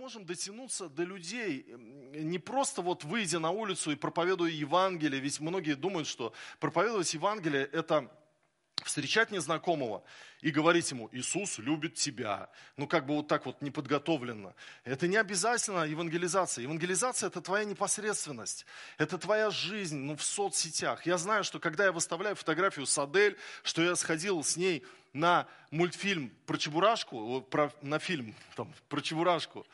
можем дотянуться до людей, не просто вот выйдя на улицу и проповедуя Евангелие, ведь многие думают, что проповедовать Евангелие – это встречать незнакомого и говорить ему, Иисус любит тебя. Ну, как бы вот так вот неподготовленно. Это не обязательно евангелизация. Евангелизация – это твоя непосредственность. Это твоя жизнь ну, в соцсетях. Я знаю, что когда я выставляю фотографию с Адель, что я сходил с ней на мультфильм про Чебурашку, про, на фильм там, про Чебурашку,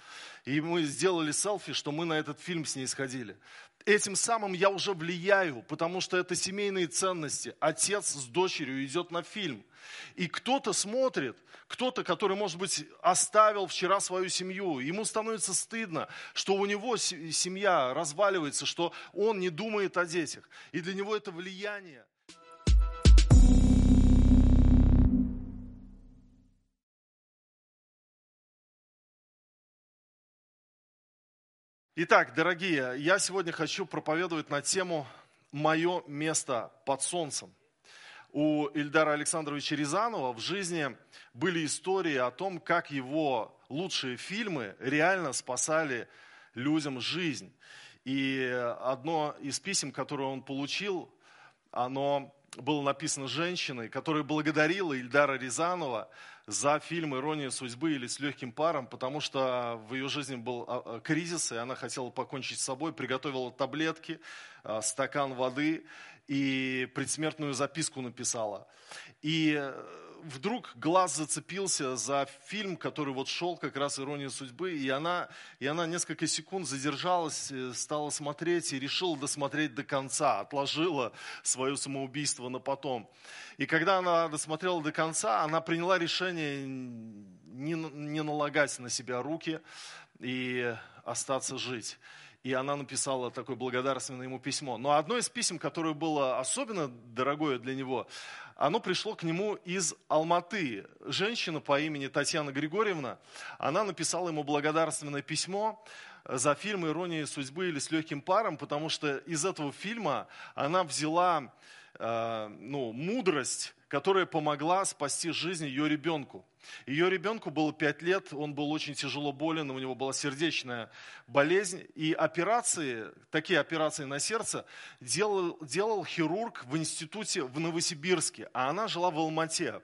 и мы сделали селфи, что мы на этот фильм с ней сходили этим самым я уже влияю, потому что это семейные ценности. Отец с дочерью идет на фильм. И кто-то смотрит, кто-то, который, может быть, оставил вчера свою семью, ему становится стыдно, что у него семья разваливается, что он не думает о детях. И для него это влияние. Итак, дорогие, я сегодня хочу проповедовать на тему «Мое место под солнцем». У Ильдара Александровича Рязанова в жизни были истории о том, как его лучшие фильмы реально спасали людям жизнь. И одно из писем, которое он получил, оно было написано женщиной, которая благодарила Ильдара Рязанова за фильм «Ирония судьбы» или «С легким паром», потому что в ее жизни был а, а, кризис, и она хотела покончить с собой, приготовила таблетки, а, стакан воды и предсмертную записку написала. И вдруг глаз зацепился за фильм, который вот шел как раз «Ирония судьбы», и она, и она несколько секунд задержалась, э, стала смотреть и решила досмотреть до конца, отложила свое самоубийство на потом. И когда она досмотрела до конца, она приняла решение не, не налагать на себя руки и остаться жить и она написала такое благодарственное ему письмо. Но одно из писем, которое было особенно дорогое для него, оно пришло к нему из Алматы. Женщина по имени Татьяна Григорьевна, она написала ему благодарственное письмо за фильм «Ирония судьбы» или «С легким паром», потому что из этого фильма она взяла э, ну, мудрость, которая помогла спасти жизнь ее ребенку. Ее ребенку было 5 лет, он был очень тяжело болен, у него была сердечная болезнь. И операции, такие операции на сердце делал, делал хирург в институте в Новосибирске, а она жила в Алмате.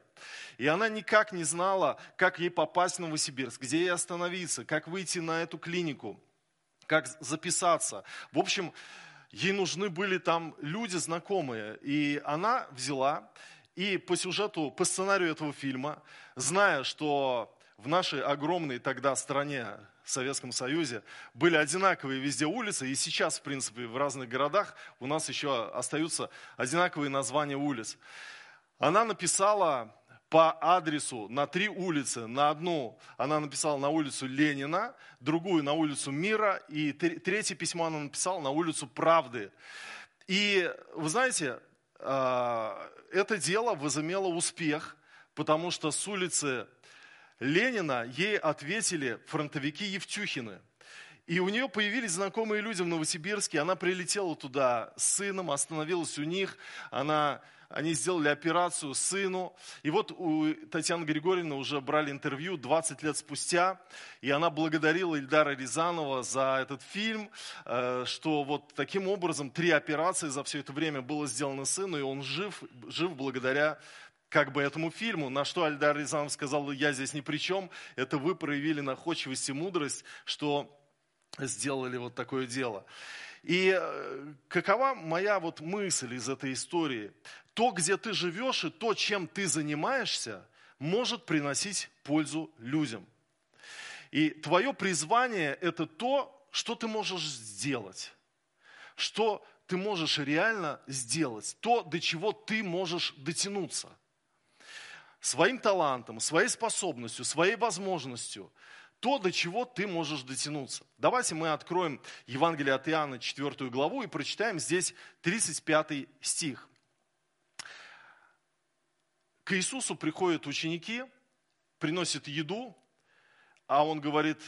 И она никак не знала, как ей попасть в Новосибирск, где ей остановиться, как выйти на эту клинику, как записаться. В общем, ей нужны были там люди знакомые. И она взяла и по сюжету, по сценарию этого фильма, зная, что в нашей огромной тогда стране, Советском Союзе, были одинаковые везде улицы, и сейчас, в принципе, в разных городах у нас еще остаются одинаковые названия улиц. Она написала по адресу на три улицы. На одну она написала на улицу Ленина, другую на улицу Мира, и третье письмо она написала на улицу Правды. И вы знаете, это дело возымело успех, потому что с улицы Ленина ей ответили фронтовики Евтюхины. И у нее появились знакомые люди в Новосибирске. Она прилетела туда с сыном, остановилась у них. Она они сделали операцию сыну. И вот у Татьяны Григорьевны уже брали интервью 20 лет спустя, и она благодарила Ильдара Рязанова за этот фильм, э, что вот таким образом три операции за все это время было сделано сыну, и он жив, жив благодаря как бы этому фильму, на что Альдар Рязанов сказал, я здесь ни при чем, это вы проявили находчивость и мудрость, что сделали вот такое дело. И э, какова моя вот мысль из этой истории? то, где ты живешь и то, чем ты занимаешься, может приносить пользу людям. И твое призвание – это то, что ты можешь сделать, что ты можешь реально сделать, то, до чего ты можешь дотянуться. Своим талантом, своей способностью, своей возможностью, то, до чего ты можешь дотянуться. Давайте мы откроем Евангелие от Иоанна, 4 главу, и прочитаем здесь 35 стих к Иисусу приходят ученики, приносят еду, а он говорит,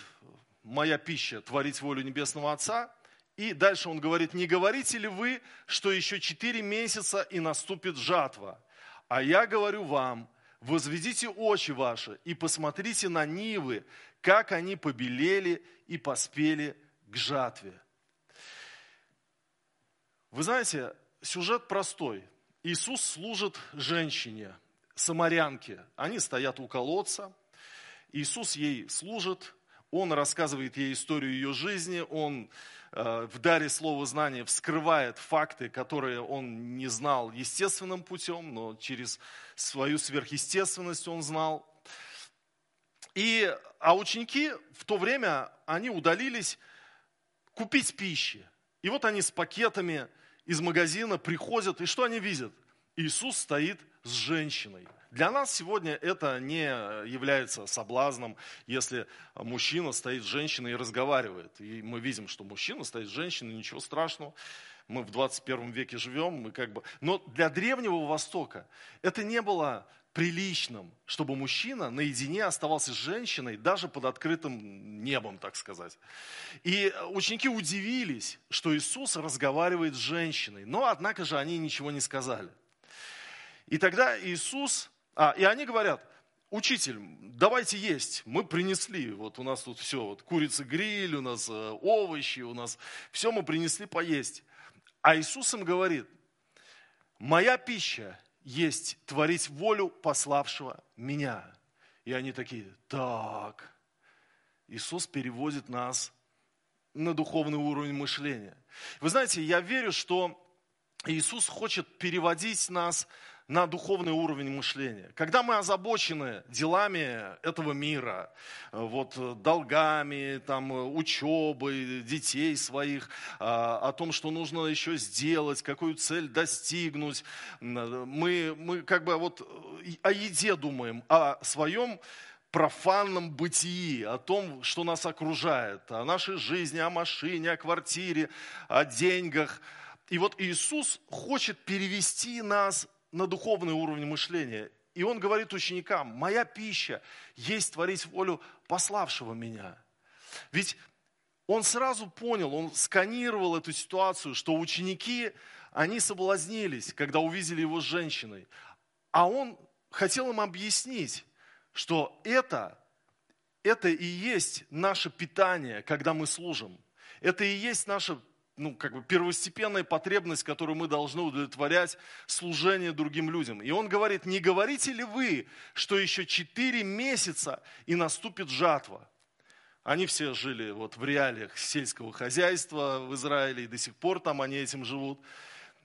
моя пища, творить волю Небесного Отца. И дальше он говорит, не говорите ли вы, что еще четыре месяца и наступит жатва? А я говорю вам, возведите очи ваши и посмотрите на нивы, как они побелели и поспели к жатве. Вы знаете, сюжет простой. Иисус служит женщине, самарянке. Они стоят у колодца. Иисус ей служит, он рассказывает ей историю ее жизни, он э, в даре слова знания вскрывает факты, которые он не знал естественным путем, но через свою сверхъестественность он знал. И, а ученики в то время, они удалились купить пищи. И вот они с пакетами из магазина приходят, и что они видят? Иисус стоит с женщиной. Для нас сегодня это не является соблазном, если мужчина стоит с женщиной и разговаривает. И мы видим, что мужчина стоит с женщиной, ничего страшного. Мы в 21 веке живем, мы как бы... Но для Древнего Востока это не было приличным, чтобы мужчина наедине оставался с женщиной, даже под открытым небом, так сказать. И ученики удивились, что Иисус разговаривает с женщиной, но однако же они ничего не сказали. И тогда Иисус а, и они говорят, учитель, давайте есть. Мы принесли, вот у нас тут все, вот курица гриль, у нас э, овощи, у нас все мы принесли поесть. А Иисус им говорит, моя пища есть творить волю пославшего меня. И они такие, так, Иисус переводит нас на духовный уровень мышления. Вы знаете, я верю, что Иисус хочет переводить нас на духовный уровень мышления. Когда мы озабочены делами этого мира, вот, долгами, там, учебой детей своих, а, о том, что нужно еще сделать, какую цель достигнуть, мы, мы как бы вот о еде думаем, о своем профанном бытии, о том, что нас окружает, о нашей жизни, о машине, о квартире, о деньгах. И вот Иисус хочет перевести нас на духовный уровень мышления. И он говорит ученикам, моя пища есть творить волю пославшего меня. Ведь он сразу понял, он сканировал эту ситуацию, что ученики, они соблазнились, когда увидели его с женщиной. А он хотел им объяснить, что это, это и есть наше питание, когда мы служим. Это и есть наше ну, как бы первостепенная потребность, которую мы должны удовлетворять, служение другим людям. И он говорит, не говорите ли вы, что еще четыре месяца и наступит жатва? Они все жили вот в реалиях сельского хозяйства в Израиле, и до сих пор там они этим живут.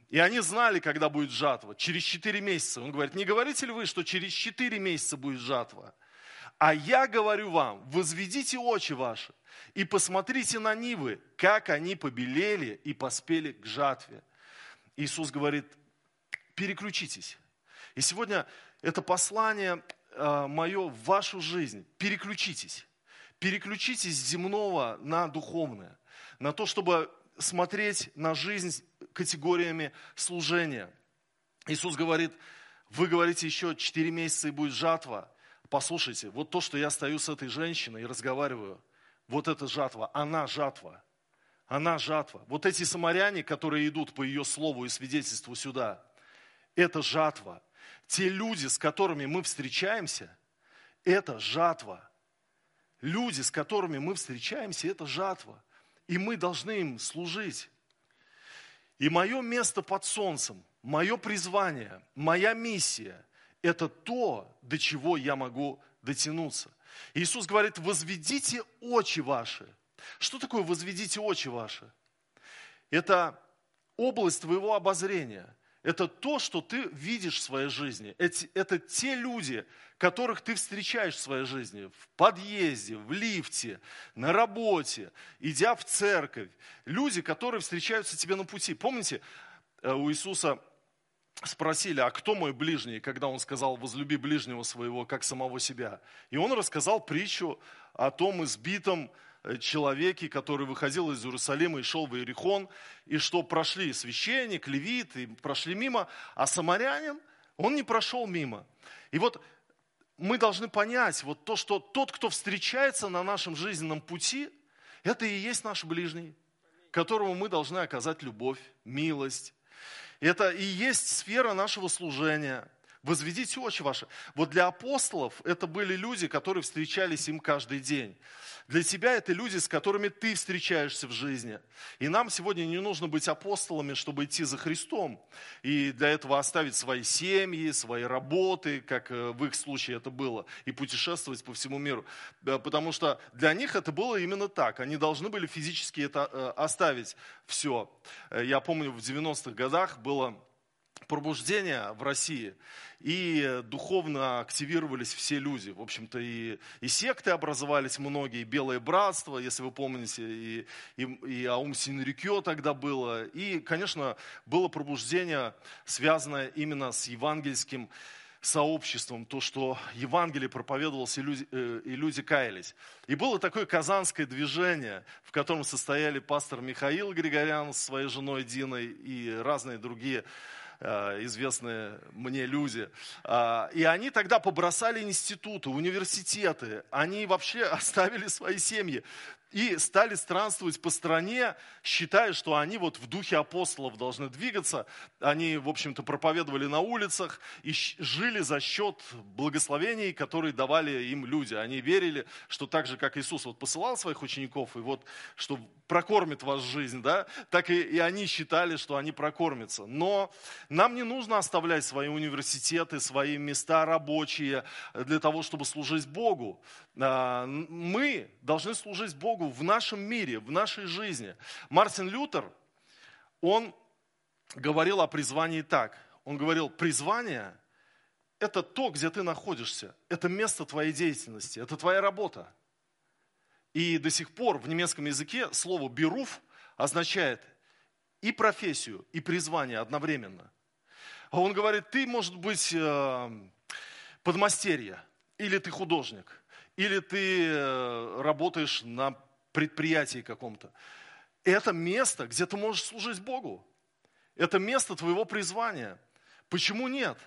И они знали, когда будет жатва, через четыре месяца. Он говорит, не говорите ли вы, что через четыре месяца будет жатва? А я говорю вам, возведите очи ваши и посмотрите на нивы, как они побелели и поспели к жатве. Иисус говорит, переключитесь. И сегодня это послание э, мое в вашу жизнь. Переключитесь. Переключитесь с земного на духовное. На то, чтобы смотреть на жизнь категориями служения. Иисус говорит, вы говорите, еще 4 месяца и будет жатва. Послушайте, вот то, что я стою с этой женщиной и разговариваю, вот эта жатва, она жатва. Она жатва. Вот эти самаряне, которые идут по ее слову и свидетельству сюда, это жатва. Те люди, с которыми мы встречаемся, это жатва. Люди, с которыми мы встречаемся, это жатва. И мы должны им служить. И мое место под солнцем, мое призвание, моя миссия – это то, до чего я могу дотянуться. Иисус говорит, возведите очи ваши. Что такое возведите очи ваши? Это область твоего обозрения. Это то, что ты видишь в своей жизни. Это, это те люди, которых ты встречаешь в своей жизни. В подъезде, в лифте, на работе, идя в церковь. Люди, которые встречаются тебе на пути. Помните, э, у Иисуса спросили, а кто мой ближний, когда он сказал, возлюби ближнего своего, как самого себя. И он рассказал притчу о том избитом э, человеке, который выходил из Иерусалима и шел в Иерихон, и что прошли священник, левит, и прошли мимо, а самарянин, он не прошел мимо. И вот мы должны понять, вот то, что тот, кто встречается на нашем жизненном пути, это и есть наш ближний, которому мы должны оказать любовь, милость, это и есть сфера нашего служения. Возведите очи ваши. Вот для апостолов это были люди, которые встречались им каждый день. Для тебя это люди, с которыми ты встречаешься в жизни. И нам сегодня не нужно быть апостолами, чтобы идти за Христом. И для этого оставить свои семьи, свои работы, как э, в их случае это было, и путешествовать по всему миру. Потому что для них это было именно так. Они должны были физически это э, оставить все. Э, я помню, в 90-х годах было пробуждение в России, и духовно активировались все люди. В общем-то, и, и секты образовались многие, и Белое Братство, если вы помните, и, и, и Аум Синрикё тогда было. И, конечно, было пробуждение, связанное именно с евангельским сообществом, то, что Евангелие проповедовалось, и люди, э, и люди каялись. И было такое казанское движение, в котором состояли пастор Михаил Григорян с своей женой Диной и разные другие известные мне люди. А, и они тогда побросали институты, университеты, они вообще оставили свои семьи и стали странствовать по стране, считая, что они вот в духе апостолов должны двигаться. Они, в общем-то, проповедовали на улицах и жили за счет благословений, которые давали им люди. Они верили, что так же, как Иисус вот посылал своих учеников, и вот, что прокормит вас жизнь, да, так и, и они считали, что они прокормятся. Но нам не нужно оставлять свои университеты, свои места рабочие для того, чтобы служить Богу. А, мы должны служить Богу в нашем мире, в нашей жизни. Мартин Лютер, он говорил о призвании так. Он говорил, призвание – это то, где ты находишься, это место твоей деятельности, это твоя работа. И до сих пор в немецком языке слово «беруф» означает и профессию, и призвание одновременно. А он говорит, ты, может быть, э, подмастерье, или ты художник, или ты э, работаешь на предприятии каком-то. Это место, где ты можешь служить Богу. Это место твоего призвания. Почему нет?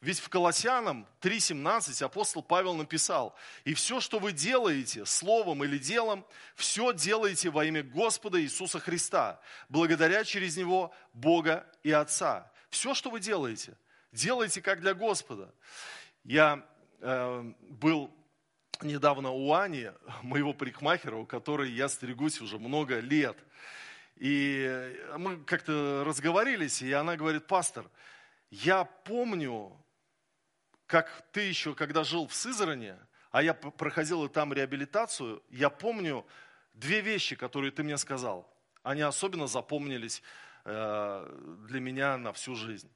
Ведь в Колоссянам 3.17 апостол Павел написал, «И все, что вы делаете, словом или делом, все делаете во имя Господа Иисуса Христа, благодаря через Него Бога и Отца». Все, что вы делаете, делайте как для Господа. Я э, был недавно у Ани, моего парикмахера, у которой я стригусь уже много лет. И мы как-то разговорились, и она говорит, пастор, я помню, как ты еще, когда жил в Сызране, а я проходил там реабилитацию, я помню две вещи, которые ты мне сказал. Они особенно запомнились э, для меня на всю жизнь.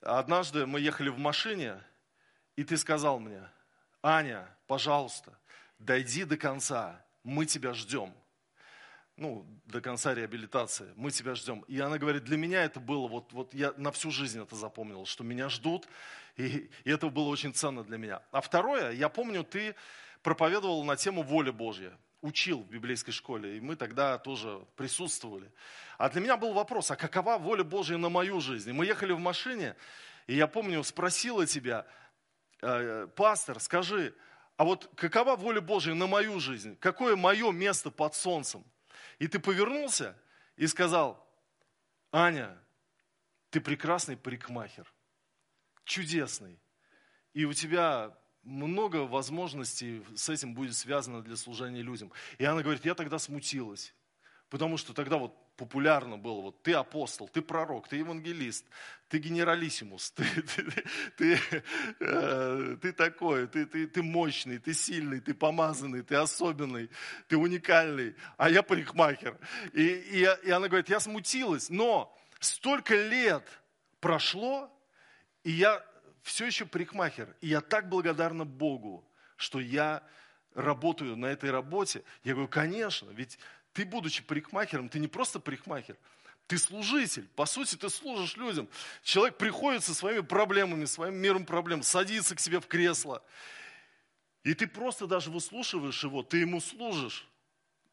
Однажды мы ехали в машине, и ты сказал мне – Аня, пожалуйста, дойди до конца, мы тебя ждем. Ну, до конца реабилитации, мы тебя ждем. И она говорит, для меня это было, вот, вот я на всю жизнь это запомнил, что меня ждут, и, и это было очень ценно для меня. А второе, я помню, ты проповедовал на тему воли Божья, учил в библейской школе, и мы тогда тоже присутствовали. А для меня был вопрос, а какова воля Божья на мою жизнь? И мы ехали в машине, и я помню, спросила тебя, пастор, скажи, а вот какова воля Божья на мою жизнь? Какое мое место под солнцем? И ты повернулся и сказал, Аня, ты прекрасный парикмахер, чудесный. И у тебя много возможностей с этим будет связано для служения людям. И она говорит, я тогда смутилась, потому что тогда вот популярно было, вот ты апостол, ты пророк, ты евангелист, ты генералиссимус, ты, ты, ты, э, ты такой, ты, ты, ты мощный, ты сильный, ты помазанный, ты особенный, ты уникальный, а я парикмахер. И, и, и она говорит, я смутилась, но столько лет прошло, и я все еще парикмахер, и я так благодарна Богу, что я работаю на этой работе. Я говорю, конечно, ведь ты, будучи парикмахером, ты не просто парикмахер, ты служитель. По сути, ты служишь людям. Человек приходит со своими проблемами, своим миром проблем, садится к себе в кресло. И ты просто даже выслушиваешь его, ты ему служишь.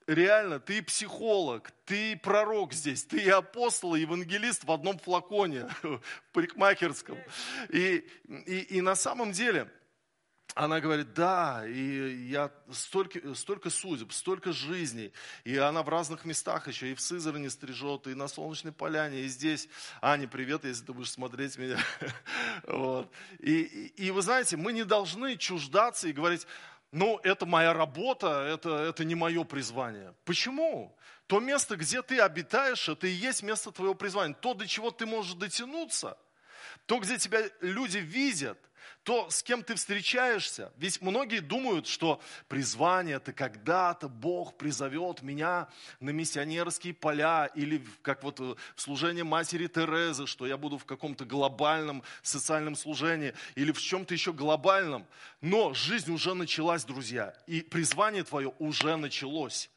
Реально, ты психолог, ты пророк здесь, ты апостол, и евангелист в одном флаконе, парикмахерском. И, и, и на самом деле, она говорит, да, и я столько, столько судеб, столько жизней, и она в разных местах еще, и в Сызране стрижет, и на Солнечной Поляне, и здесь. Аня, привет, если ты будешь смотреть меня. Вот. И, и, и вы знаете, мы не должны чуждаться и говорить, ну, это моя работа, это, это не мое призвание. Почему? То место, где ты обитаешь, это и есть место твоего призвания. То, до чего ты можешь дотянуться, то, где тебя люди видят – то, с кем ты встречаешься. Ведь многие думают, что призвание это когда-то Бог призовет меня на миссионерские поля или как вот в служение матери Терезы, что я буду в каком-то глобальном социальном служении или в чем-то еще глобальном. Но жизнь уже началась, друзья, и призвание твое уже началось.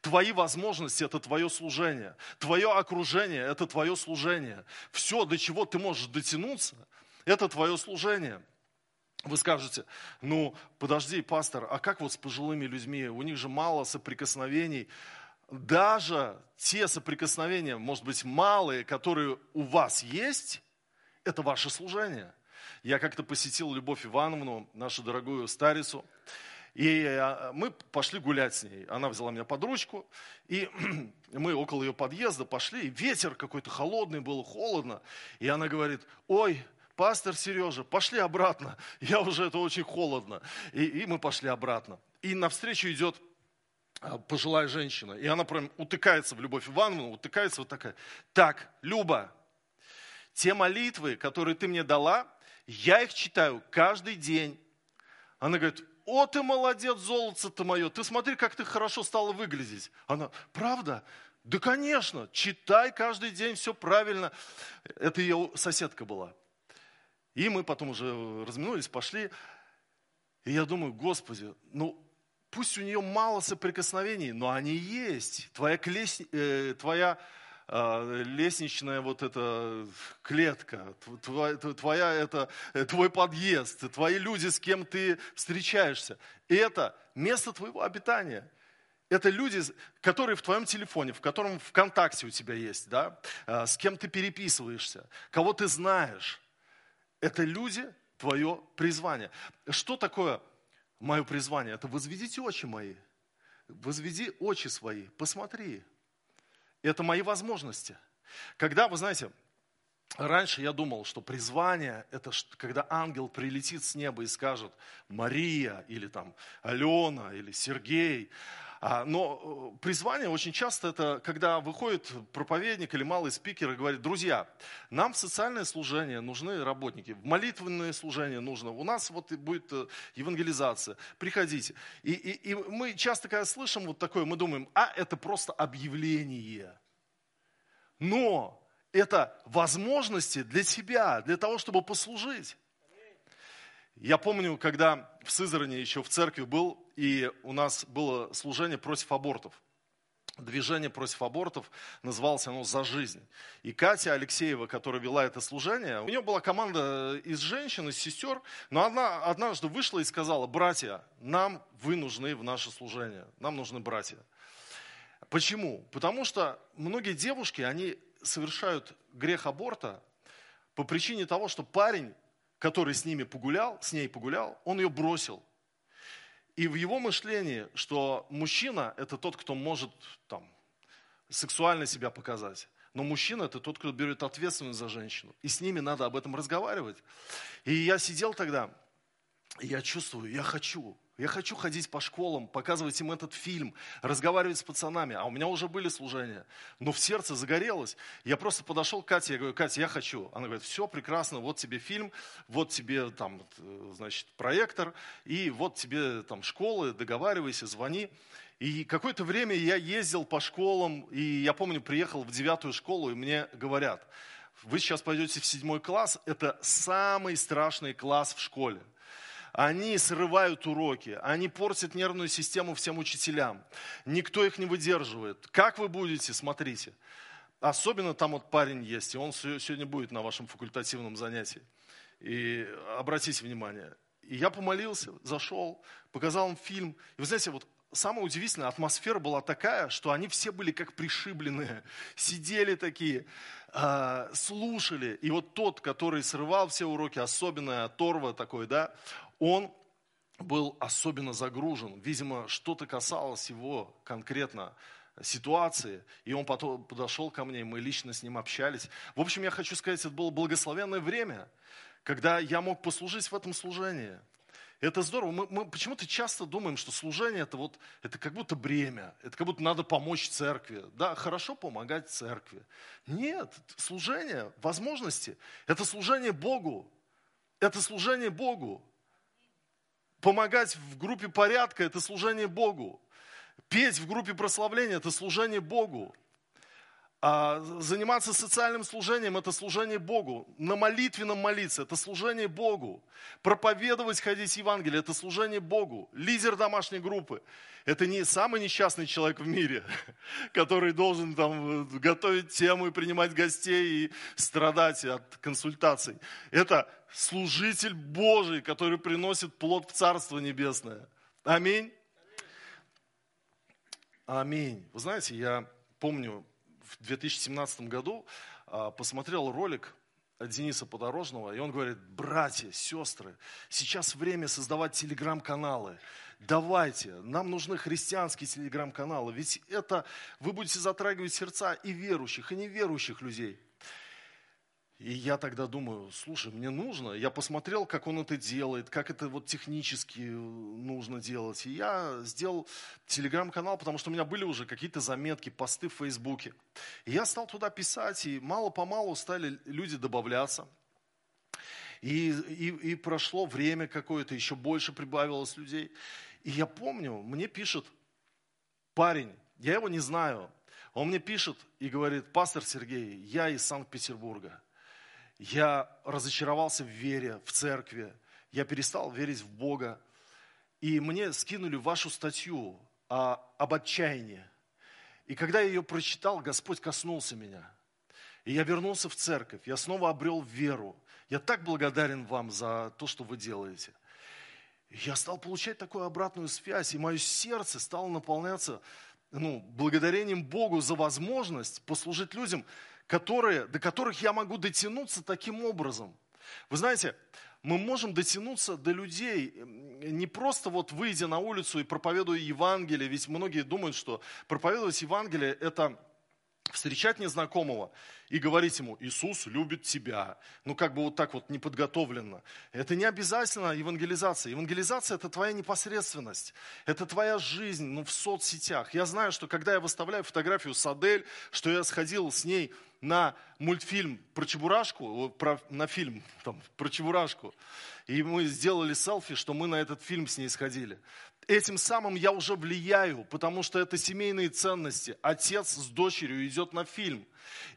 Твои возможности – это твое служение. Твое окружение – это твое служение. Все, до чего ты можешь дотянуться, это твое служение. Вы скажете, ну подожди, пастор, а как вот с пожилыми людьми? У них же мало соприкосновений. Даже те соприкосновения, может быть, малые, которые у вас есть, это ваше служение. Я как-то посетил Любовь Ивановну, нашу дорогую старицу, и а, мы пошли гулять с ней. Она взяла меня под ручку, и мы около ее подъезда пошли, и ветер какой-то холодный, было холодно. И она говорит, ой, пастор Сережа, пошли обратно, я уже, это очень холодно. И, и мы пошли обратно. И навстречу идет а, пожилая женщина, и она прям утыкается в Любовь Ивановну, утыкается вот такая. Так, Люба, те молитвы, которые ты мне дала, я их читаю каждый день. Она говорит, о, ты молодец, золото-то мое, ты смотри, как ты хорошо стала выглядеть. Она, правда? Да, конечно, читай каждый день, все правильно. Это ее соседка была. И мы потом уже разминулись, пошли. И я думаю, Господи, ну пусть у нее мало соприкосновений, но они есть. Твоя, клес... э, твоя э, лестничная вот эта клетка, твоя, твоя это, э, твой подъезд, твои люди, с кем ты встречаешься. Это место твоего обитания. Это люди, которые в твоем телефоне, в котором ВКонтакте у тебя есть, да? Э, с кем ты переписываешься, кого ты знаешь. Это люди, твое призвание. Что такое мое призвание? Это возведите очи мои. Возведи очи свои, посмотри. Это мои возможности. Когда, вы знаете, раньше я думал, что призвание – это когда ангел прилетит с неба и скажет Мария или там Алена или Сергей – но э, призвание очень часто это, когда выходит проповедник или малый спикер и говорит, друзья, нам в социальное служение нужны работники, в молитвенное служение нужно, у нас вот будет э, евангелизация, приходите. И, и, и мы часто, когда слышим вот такое, мы думаем, а это просто объявление. Но это возможности для тебя, для того, чтобы послужить. Я помню, когда в Сызране еще в церкви был, и у нас было служение против абортов. Движение против абортов называлось оно «За жизнь». И Катя Алексеева, которая вела это служение, у нее была команда из женщин, из сестер, но она однажды вышла и сказала, братья, нам вы нужны в наше служение, нам нужны братья. Почему? Потому что многие девушки, они совершают грех аборта по причине того, что парень который с ними погулял, с ней погулял, он ее бросил. И в его мышлении, что мужчина – это тот, кто может там, сексуально себя показать. Но мужчина – это тот, кто берет ответственность за женщину. И с ними надо об этом разговаривать. И я сидел тогда, и я чувствую, я хочу, я хочу ходить по школам, показывать им этот фильм, разговаривать с пацанами. А у меня уже были служения. Но в сердце загорелось. Я просто подошел к Кате, я говорю, Катя, я хочу. Она говорит, все прекрасно, вот тебе фильм, вот тебе там, значит, проектор, и вот тебе там школы, договаривайся, звони. И какое-то время я ездил по школам, и я помню, приехал в девятую школу, и мне говорят, вы сейчас пойдете в седьмой класс, это самый страшный класс в школе они срывают уроки, они портят нервную систему всем учителям. Никто их не выдерживает. Как вы будете, смотрите. Особенно там вот парень есть, и он сегодня будет на вашем факультативном занятии. И обратите внимание. И я помолился, зашел, показал им фильм. И вы знаете, вот самое удивительное, атмосфера была такая, что они все были как пришибленные, сидели такие, э, слушали. И вот тот, который срывал все уроки, особенно Торва такой, да, он был особенно загружен. Видимо, что-то касалось его конкретно ситуации, и он потом подошел ко мне, и мы лично с ним общались. В общем, я хочу сказать, это было благословенное время, когда я мог послужить в этом служении. Это здорово. Мы, мы почему-то часто думаем, что служение это вот, это как будто бремя, это как будто надо помочь церкви. Да, хорошо помогать церкви. Нет, служение, возможности, это служение Богу. Это служение Богу. Помогать в группе порядка – это служение Богу. Петь в группе прославления – это служение Богу. А заниматься социальным служением – это служение Богу. На молитвенном молиться – это служение Богу. Проповедовать, ходить Евангелие – это служение Богу. Лидер домашней группы – это не самый несчастный человек в мире, который должен там готовить тему и принимать гостей и страдать от консультаций. Это служитель Божий, который приносит плод в Царство Небесное. Аминь. Аминь. Вы знаете, я помню, в 2017 году а, посмотрел ролик Дениса Подорожного, и он говорит, братья, сестры, сейчас время создавать телеграм-каналы. Давайте, нам нужны христианские телеграм-каналы, ведь это вы будете затрагивать сердца и верующих, и неверующих людей. И я тогда думаю, слушай, мне нужно. Я посмотрел, как он это делает, как это вот технически э, нужно делать. И я сделал телеграм-канал, потому что у меня были уже какие-то заметки, посты в Фейсбуке. И я стал туда писать, и мало-помалу стали люди добавляться. И, и, и прошло время какое-то, еще больше прибавилось людей. И я помню, мне пишет парень, я его не знаю, он мне пишет и говорит, пастор Сергей, я из Санкт-Петербурга я разочаровался в вере, в церкви, я перестал верить в Бога. И мне скинули вашу статью о, об отчаянии. И когда я ее прочитал, Господь коснулся меня. И я вернулся в церковь, я снова обрел веру. Я так благодарен вам за то, что вы делаете. Я стал получать такую обратную связь, и мое сердце стало наполняться ну, благодарением Богу за возможность послужить людям, которые, до которых я могу дотянуться таким образом. Вы знаете, мы можем дотянуться до людей, не просто вот выйдя на улицу и проповедуя Евангелие, ведь многие думают, что проповедовать Евангелие – это встречать незнакомого и говорить ему, Иисус любит тебя. Ну, как бы вот так вот неподготовленно. Это не обязательно евангелизация. Евангелизация – это твоя непосредственность. Это твоя жизнь ну, в соцсетях. Я знаю, что когда я выставляю фотографию с Адель, что я сходил с ней на мультфильм про Чебурашку, про, на фильм там, про Чебурашку, и мы сделали селфи, что мы на этот фильм с ней сходили. Этим самым я уже влияю, потому что это семейные ценности. Отец с дочерью идет на фильм.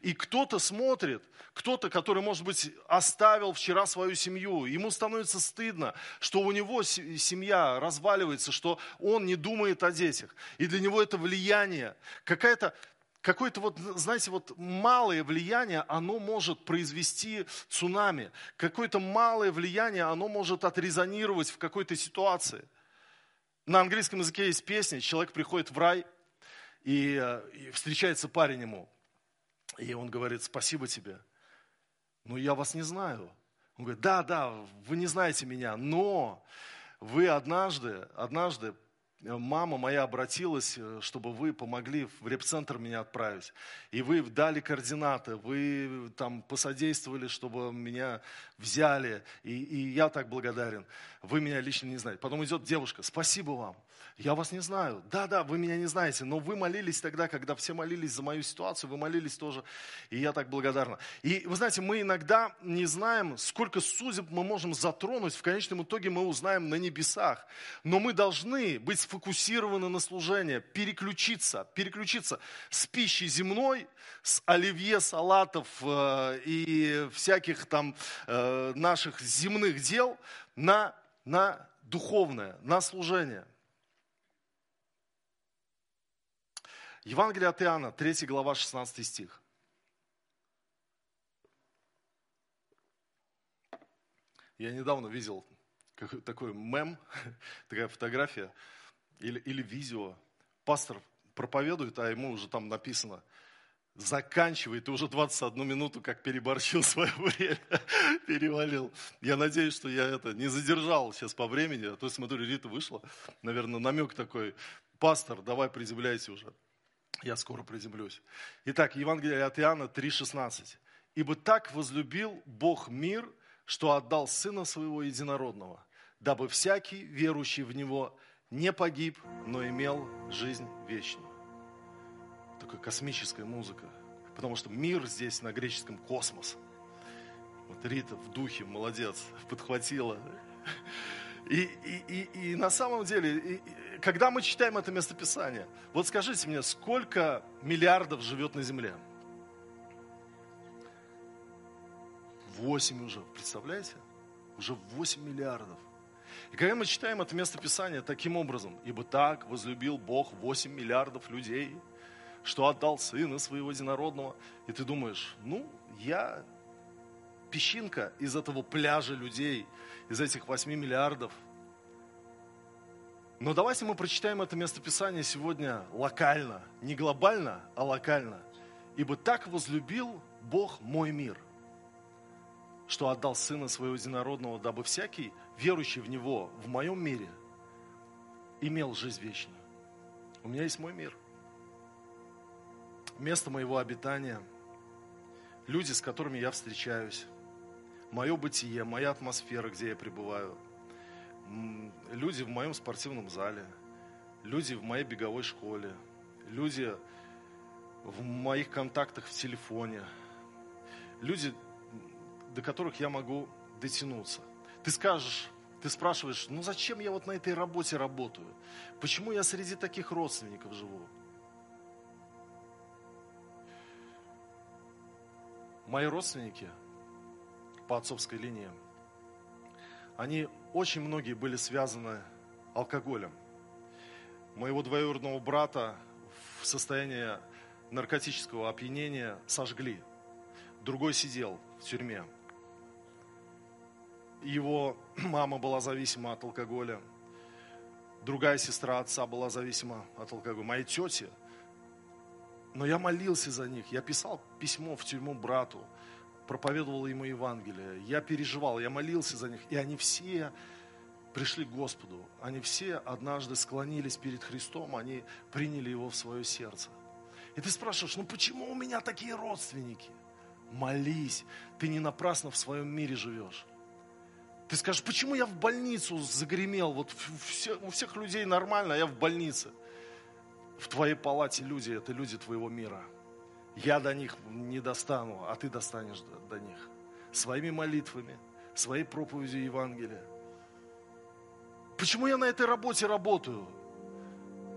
И кто-то смотрит, кто-то, который, может быть, оставил вчера свою семью, ему становится стыдно, что у него семья разваливается, что он не думает о детях. И для него это влияние, какая-то какое-то вот, знаете, вот малое влияние, оно может произвести цунами. Какое-то малое влияние, оно может отрезонировать в какой-то ситуации. На английском языке есть песня, человек приходит в рай, и, э, и встречается парень ему. И он говорит, спасибо тебе. Но я вас не знаю. Он говорит, да, да, вы не знаете меня, но вы однажды, однажды мама моя обратилась, э, чтобы вы помогли в репцентр меня отправить. И вы дали координаты, вы там посодействовали, чтобы меня взяли. И, и я так благодарен. Вы меня лично не знаете. Потом идет девушка, спасибо вам. Я вас не знаю. Да, да, вы меня не знаете, но вы молились тогда, когда все молились за мою ситуацию, вы молились тоже, и я так благодарна. И вы знаете, мы иногда не знаем, сколько судеб мы можем затронуть, в конечном итоге мы узнаем на небесах. Но мы должны быть сфокусированы на служение, переключиться, переключиться с пищи земной, с оливье, салатов э, и всяких там э, наших земных дел на, на духовное, на служение. Евангелие от Иоанна, 3 глава, 16 стих. Я недавно видел такой мем, такая фотография или, или видео. Пастор проповедует, а ему уже там написано, заканчивай, ты уже 21 минуту как переборщил свое время, перевалил. Я надеюсь, что я это не задержал сейчас по времени, а то смотрю, Рита вышла, наверное, намек такой, пастор, давай приземляйся уже. Я скоро приземлюсь. Итак, Евангелие от Иоанна 3,16. «Ибо так возлюбил Бог мир, что отдал Сына Своего Единородного, дабы всякий, верующий в Него, не погиб, но имел жизнь вечную». Такая космическая музыка. Потому что мир здесь на греческом космос. Вот Рита в духе, молодец, подхватила. И, и, и, и на самом деле, и, когда мы читаем это местописание, вот скажите мне, сколько миллиардов живет на Земле? Восемь уже, представляете? Уже восемь миллиардов. И когда мы читаем это местописание таким образом, ибо так возлюбил Бог 8 миллиардов людей, что отдал Сына Своего Единородного, и ты думаешь, ну, я песчинка из этого пляжа людей, из этих 8 миллиардов. Но давайте мы прочитаем это местописание сегодня локально, не глобально, а локально. «Ибо так возлюбил Бог мой мир, что отдал Сына Своего Единородного, дабы всякий, верующий в Него, в моем мире, имел жизнь вечную». У меня есть мой мир. Место моего обитания, люди, с которыми я встречаюсь, мое бытие, моя атмосфера, где я пребываю, люди в моем спортивном зале, люди в моей беговой школе, люди в моих контактах в телефоне, люди, до которых я могу дотянуться. Ты скажешь, ты спрашиваешь, ну зачем я вот на этой работе работаю? Почему я среди таких родственников живу? Мои родственники – по отцовской линии, они очень многие были связаны алкоголем. Моего двоюродного брата в состоянии наркотического опьянения сожгли. Другой сидел в тюрьме. Его мама была зависима от алкоголя. Другая сестра отца была зависима от алкоголя. Мои тети. Но я молился за них. Я писал письмо в тюрьму брату проповедовал ему Евангелие. Я переживал, я молился за них. И они все пришли к Господу. Они все однажды склонились перед Христом, они приняли Его в свое сердце. И ты спрашиваешь, ну почему у меня такие родственники? Молись, ты не напрасно в своем мире живешь. Ты скажешь, почему я в больницу загремел? Вот все, у всех людей нормально, а я в больнице. В твоей палате люди, это люди твоего мира – я до них не достану, а ты достанешь до, них. Своими молитвами, своей проповедью Евангелия. Почему я на этой работе работаю?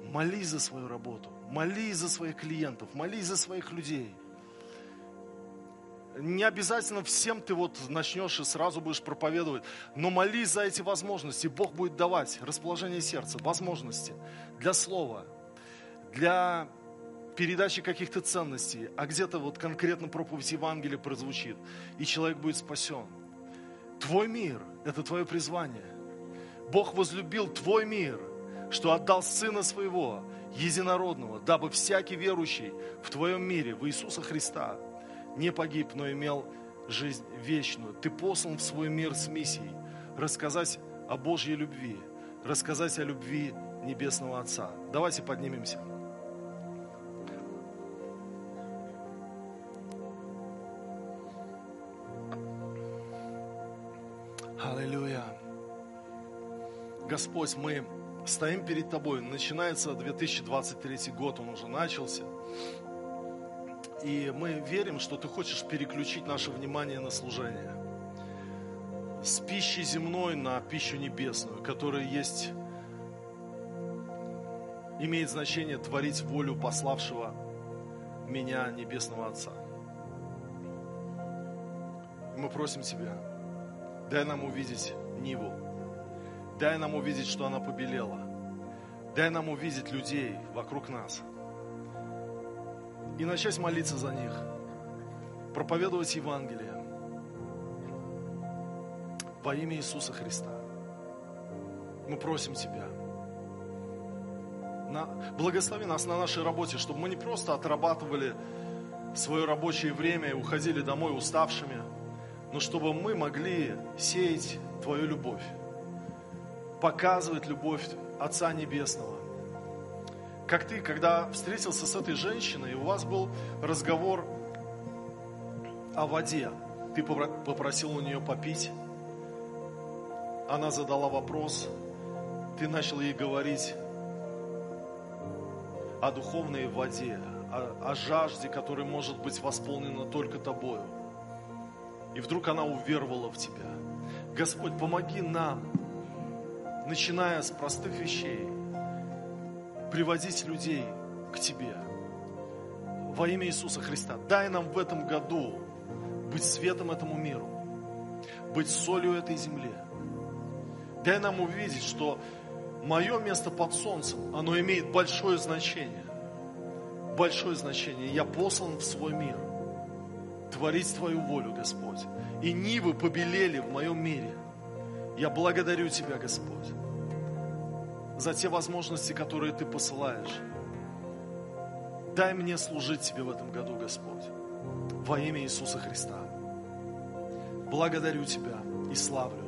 Молись за свою работу, молись за своих клиентов, молись за своих людей. Не обязательно всем ты вот начнешь и сразу будешь проповедовать, но молись за эти возможности. Бог будет давать расположение сердца, возможности для слова, для передачи каких-то ценностей, а где-то вот конкретно проповедь Евангелия прозвучит, и человек будет спасен. Твой мир – это твое призвание. Бог возлюбил твой мир, что отдал Сына Своего, единородного, дабы всякий верующий в твоем мире, в Иисуса Христа, не погиб, но имел жизнь вечную. Ты послан в свой мир с миссией рассказать о Божьей любви, рассказать о любви Небесного Отца. Давайте поднимемся. Господь, мы стоим перед Тобой. Начинается 2023 год, он уже начался. И мы верим, что Ты хочешь переключить наше внимание на служение. С пищи земной на пищу небесную, которая есть, имеет значение творить волю пославшего меня, Небесного Отца. Мы просим Тебя, Дай нам увидеть Ниву. Дай нам увидеть, что она побелела. Дай нам увидеть людей вокруг нас. И начать молиться за них. Проповедовать Евангелие. Во имя Иисуса Христа. Мы просим Тебя. На, благослови нас на нашей работе, чтобы мы не просто отрабатывали свое рабочее время и уходили домой уставшими, но чтобы мы могли сеять Твою любовь, показывать любовь Отца Небесного. Как ты, когда встретился с этой женщиной, и у вас был разговор о воде, ты попросил у нее попить, она задала вопрос, ты начал ей говорить о духовной воде, о, о жажде, которая может быть восполнена только тобою. И вдруг она уверовала в тебя. Господь, помоги нам, начиная с простых вещей, приводить людей к Тебе. Во имя Иисуса Христа. Дай нам в этом году быть светом этому миру, быть солью этой земли. Дай нам увидеть, что мое место под солнцем, оно имеет большое значение. Большое значение. Я послан в свой мир. Творить Твою волю, Господь. И нивы побелели в моем мире. Я благодарю Тебя, Господь, за те возможности, которые Ты посылаешь. Дай мне служить Тебе в этом году, Господь, во имя Иисуса Христа. Благодарю Тебя и славлю.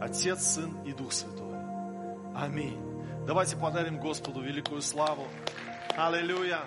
Отец, Сын и Дух Святой. Аминь. Давайте подарим Господу великую славу. Аллилуйя.